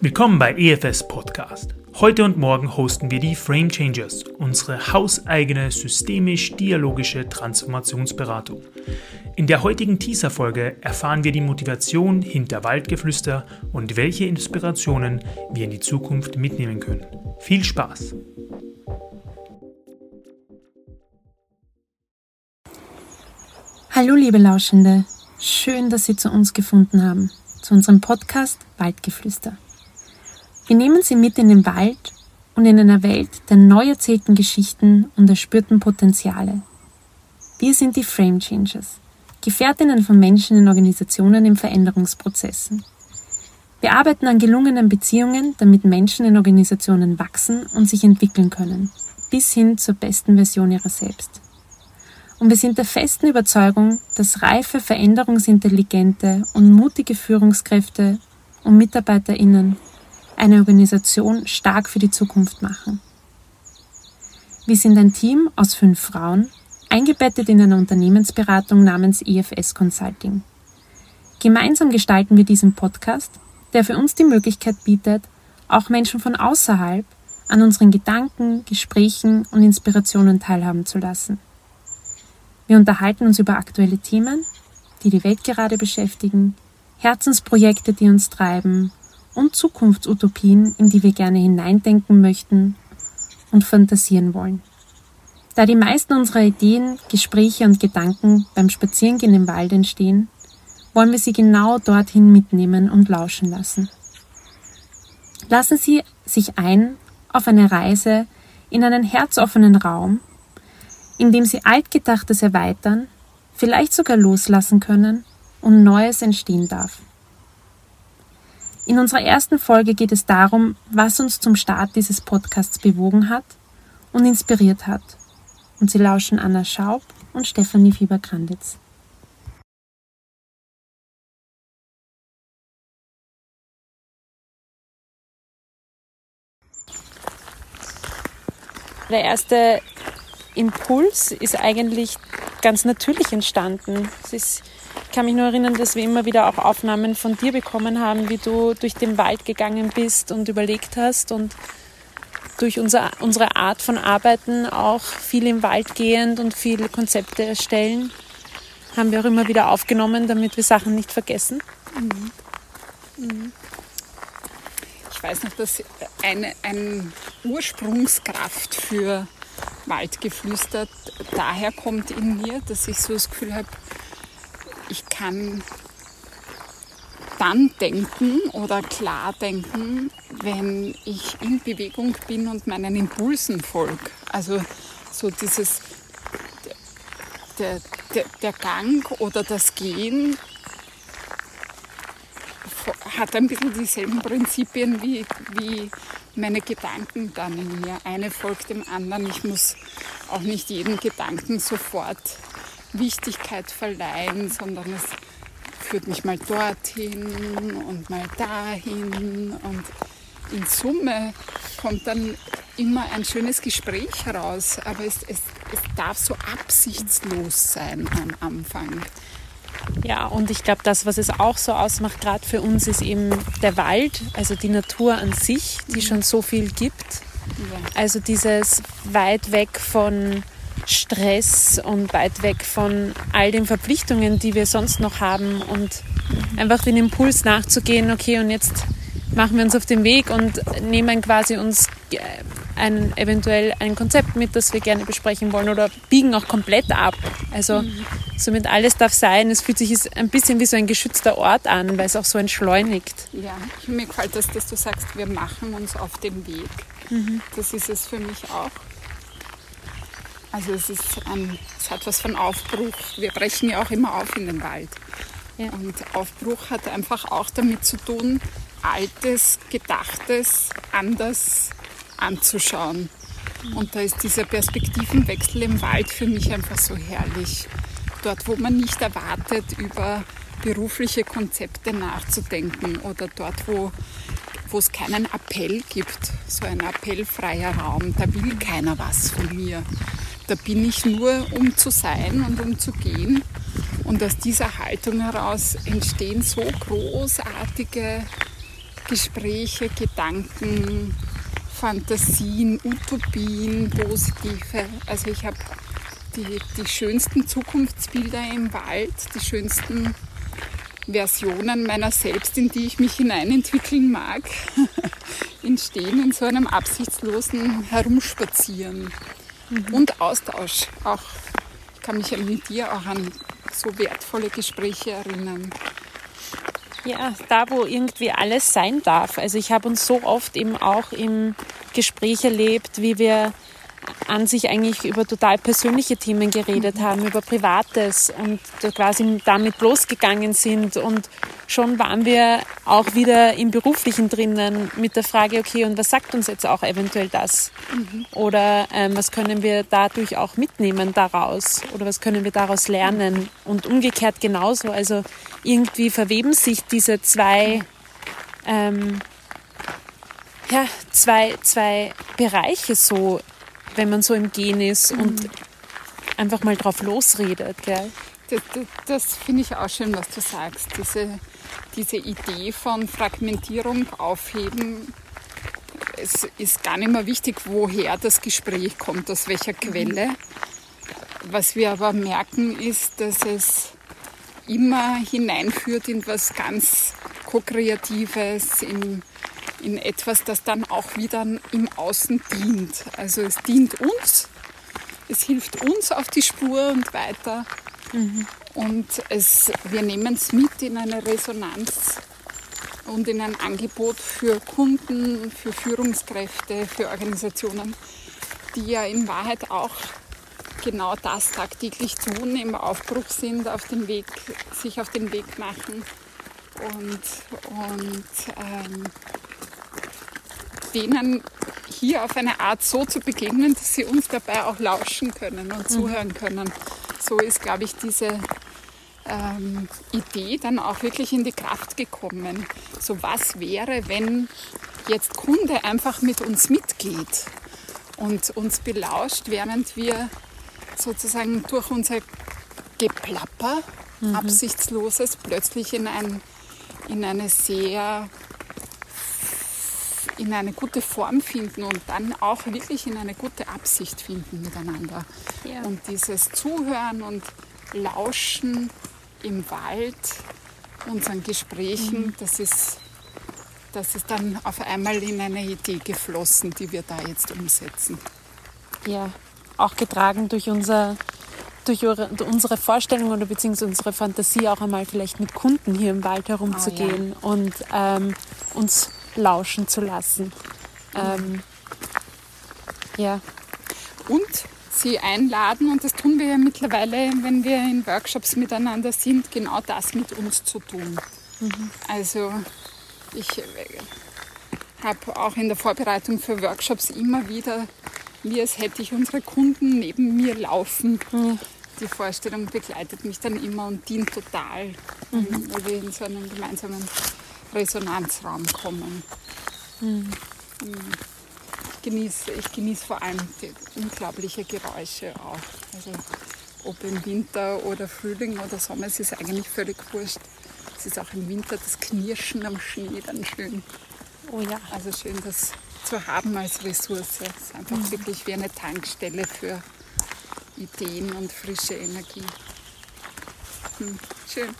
Willkommen bei EFS Podcast. Heute und morgen hosten wir die Frame Changers, unsere hauseigene systemisch-dialogische Transformationsberatung. In der heutigen Teaser-Folge erfahren wir die Motivation hinter Waldgeflüster und welche Inspirationen wir in die Zukunft mitnehmen können. Viel Spaß! Hallo liebe Lauschende, schön, dass Sie zu uns gefunden haben, zu unserem Podcast Waldgeflüster. Wir nehmen Sie mit in den Wald und in einer Welt der neu erzählten Geschichten und erspürten Potenziale. Wir sind die Frame Changers, Gefährtinnen von Menschen in Organisationen in Veränderungsprozessen. Wir arbeiten an gelungenen Beziehungen, damit Menschen in Organisationen wachsen und sich entwickeln können, bis hin zur besten Version ihrer selbst. Und wir sind der festen Überzeugung, dass reife, veränderungsintelligente und mutige Führungskräfte und MitarbeiterInnen eine Organisation stark für die Zukunft machen. Wir sind ein Team aus fünf Frauen, eingebettet in einer Unternehmensberatung namens EFS Consulting. Gemeinsam gestalten wir diesen Podcast, der für uns die Möglichkeit bietet, auch Menschen von außerhalb an unseren Gedanken, Gesprächen und Inspirationen teilhaben zu lassen. Wir unterhalten uns über aktuelle Themen, die die Welt gerade beschäftigen, Herzensprojekte, die uns treiben und Zukunftsutopien, in die wir gerne hineindenken möchten und fantasieren wollen. Da die meisten unserer Ideen, Gespräche und Gedanken beim Spazierengehen im Wald entstehen, wollen wir Sie genau dorthin mitnehmen und lauschen lassen. Lassen Sie sich ein auf eine Reise in einen herzoffenen Raum, in dem Sie Altgedachtes erweitern, vielleicht sogar loslassen können und Neues entstehen darf. In unserer ersten Folge geht es darum, was uns zum Start dieses Podcasts bewogen hat und inspiriert hat. Und Sie lauschen Anna Schaub und Stefanie Fieber-Granditz. Der erste Impuls ist eigentlich ganz natürlich entstanden. Ist ich kann mich nur erinnern, dass wir immer wieder auch Aufnahmen von dir bekommen haben, wie du durch den Wald gegangen bist und überlegt hast und durch unser, unsere Art von Arbeiten auch viel im Wald gehend und viele Konzepte erstellen, haben wir auch immer wieder aufgenommen, damit wir Sachen nicht vergessen. Mhm. Mhm. Ich weiß noch, dass eine, eine Ursprungskraft für Waldgeflüster daher kommt in mir, dass ich so das Gefühl habe, ich kann dann denken oder klar denken, wenn ich in Bewegung bin und meinen Impulsen folge. Also so dieses, der, der, der Gang oder das Gehen hat ein bisschen dieselben Prinzipien wie, wie meine Gedanken dann in mir. Eine folgt dem anderen. Ich muss auch nicht jeden Gedanken sofort Wichtigkeit verleihen, sondern es führt mich mal dorthin und mal dahin und in Summe kommt dann immer ein schönes Gespräch heraus, aber es, es, es darf so absichtslos sein am Anfang. Ja, und ich glaube, das, was es auch so ausmacht, gerade für uns, ist eben der Wald, also die Natur an sich, die schon so viel gibt. Ja. Also dieses weit weg von Stress und weit weg von all den Verpflichtungen, die wir sonst noch haben und einfach den Impuls nachzugehen, okay, und jetzt machen wir uns auf den Weg und nehmen quasi uns äh, ein, eventuell ein Konzept mit, das wir gerne besprechen wollen oder biegen auch komplett ab. Also mhm. somit alles darf sein. Es fühlt sich ein bisschen wie so ein geschützter Ort an, weil es auch so entschleunigt. Ja, mir gefällt das, dass du sagst, wir machen uns auf den Weg. Mhm. Das ist es für mich auch. Also es, ist ein, es hat was von Aufbruch. Wir brechen ja auch immer auf in den Wald. Ja. Und Aufbruch hat einfach auch damit zu tun, Altes, Gedachtes anders anzuschauen. Und da ist dieser Perspektivenwechsel im Wald für mich einfach so herrlich. Dort, wo man nicht erwartet, über berufliche Konzepte nachzudenken oder dort, wo, wo es keinen Appell gibt, so ein appellfreier Raum, da will keiner was von mir. Da bin ich nur, um zu sein und um zu gehen Und aus dieser Haltung heraus entstehen so großartige Gespräche, Gedanken, Fantasien, Utopien, positive. Also ich habe die, die schönsten Zukunftsbilder im Wald, die schönsten Versionen meiner selbst, in die ich mich hineinentwickeln mag, entstehen in so einem absichtslosen Herumspazieren mhm. und Austausch. Auch ich kann mich mit dir auch an so wertvolle Gespräche erinnern. Ja, da wo irgendwie alles sein darf. Also ich habe uns so oft eben auch im Gespräch erlebt, wie wir an sich eigentlich über total persönliche Themen geredet mhm. haben, über Privates und quasi damit losgegangen sind. Und schon waren wir auch wieder im Beruflichen drinnen mit der Frage, okay, und was sagt uns jetzt auch eventuell das? Mhm. Oder ähm, was können wir dadurch auch mitnehmen daraus? Oder was können wir daraus lernen? Und umgekehrt genauso. Also irgendwie verweben sich diese zwei ähm, ja, zwei, zwei Bereiche so wenn man so im Gehen ist mhm. und einfach mal drauf losredet. Gell? Das, das, das finde ich auch schön, was du sagst. Diese, diese Idee von Fragmentierung aufheben. Es ist gar nicht mehr wichtig, woher das Gespräch kommt, aus welcher mhm. Quelle. Was wir aber merken, ist, dass es immer hineinführt in was ganz Co-Kreatives, in in etwas, das dann auch wieder im Außen dient. Also es dient uns, es hilft uns auf die Spur und weiter. Mhm. Und es, wir nehmen es mit in eine Resonanz und in ein Angebot für Kunden, für Führungskräfte, für Organisationen, die ja in Wahrheit auch genau das tagtäglich tun, im Aufbruch sind, auf den Weg, sich auf den Weg machen und, und ähm, denen hier auf eine Art so zu begegnen, dass sie uns dabei auch lauschen können und mhm. zuhören können. So ist, glaube ich, diese ähm, Idee dann auch wirklich in die Kraft gekommen. So was wäre, wenn jetzt Kunde einfach mit uns mitgeht und uns belauscht, während wir sozusagen durch unser Geplapper, mhm. absichtsloses, plötzlich in, ein, in eine sehr in eine gute Form finden und dann auch wirklich in eine gute Absicht finden miteinander. Ja. Und dieses Zuhören und Lauschen im Wald, unseren Gesprächen, mhm. das, ist, das ist dann auf einmal in eine Idee geflossen, die wir da jetzt umsetzen. Ja, auch getragen durch unser durch unsere Vorstellung oder beziehungsweise unsere Fantasie auch einmal vielleicht mit Kunden hier im Wald herumzugehen oh, ja. und ähm, uns lauschen zu lassen. Ähm, ja. Und sie einladen, und das tun wir ja mittlerweile, wenn wir in Workshops miteinander sind, genau das mit uns zu tun. Mhm. Also ich äh, habe auch in der Vorbereitung für Workshops immer wieder, wie als hätte ich unsere Kunden neben mir laufen. Mhm. Die Vorstellung begleitet mich dann immer und dient total, mhm. weil wir in so einem gemeinsamen Resonanzraum kommen. Mhm. Ich, genieße, ich genieße vor allem die unglaubliche Geräusche auch. Also ob im Winter oder Frühling oder Sommer, es ist eigentlich völlig wurscht. Es ist auch im Winter das Knirschen am Schnee dann schön. Oh ja. Also schön, das zu haben als Ressource. Es ist einfach mhm. wirklich wie eine Tankstelle für Ideen und frische Energie. Hm, schön.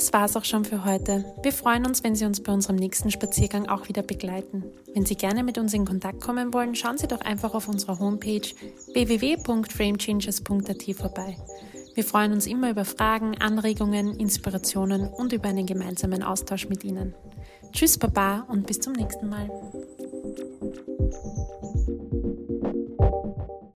Das war's auch schon für heute. Wir freuen uns, wenn Sie uns bei unserem nächsten Spaziergang auch wieder begleiten. Wenn Sie gerne mit uns in Kontakt kommen wollen, schauen Sie doch einfach auf unserer Homepage www.framechangers.at vorbei. Wir freuen uns immer über Fragen, Anregungen, Inspirationen und über einen gemeinsamen Austausch mit Ihnen. Tschüss, Baba und bis zum nächsten Mal.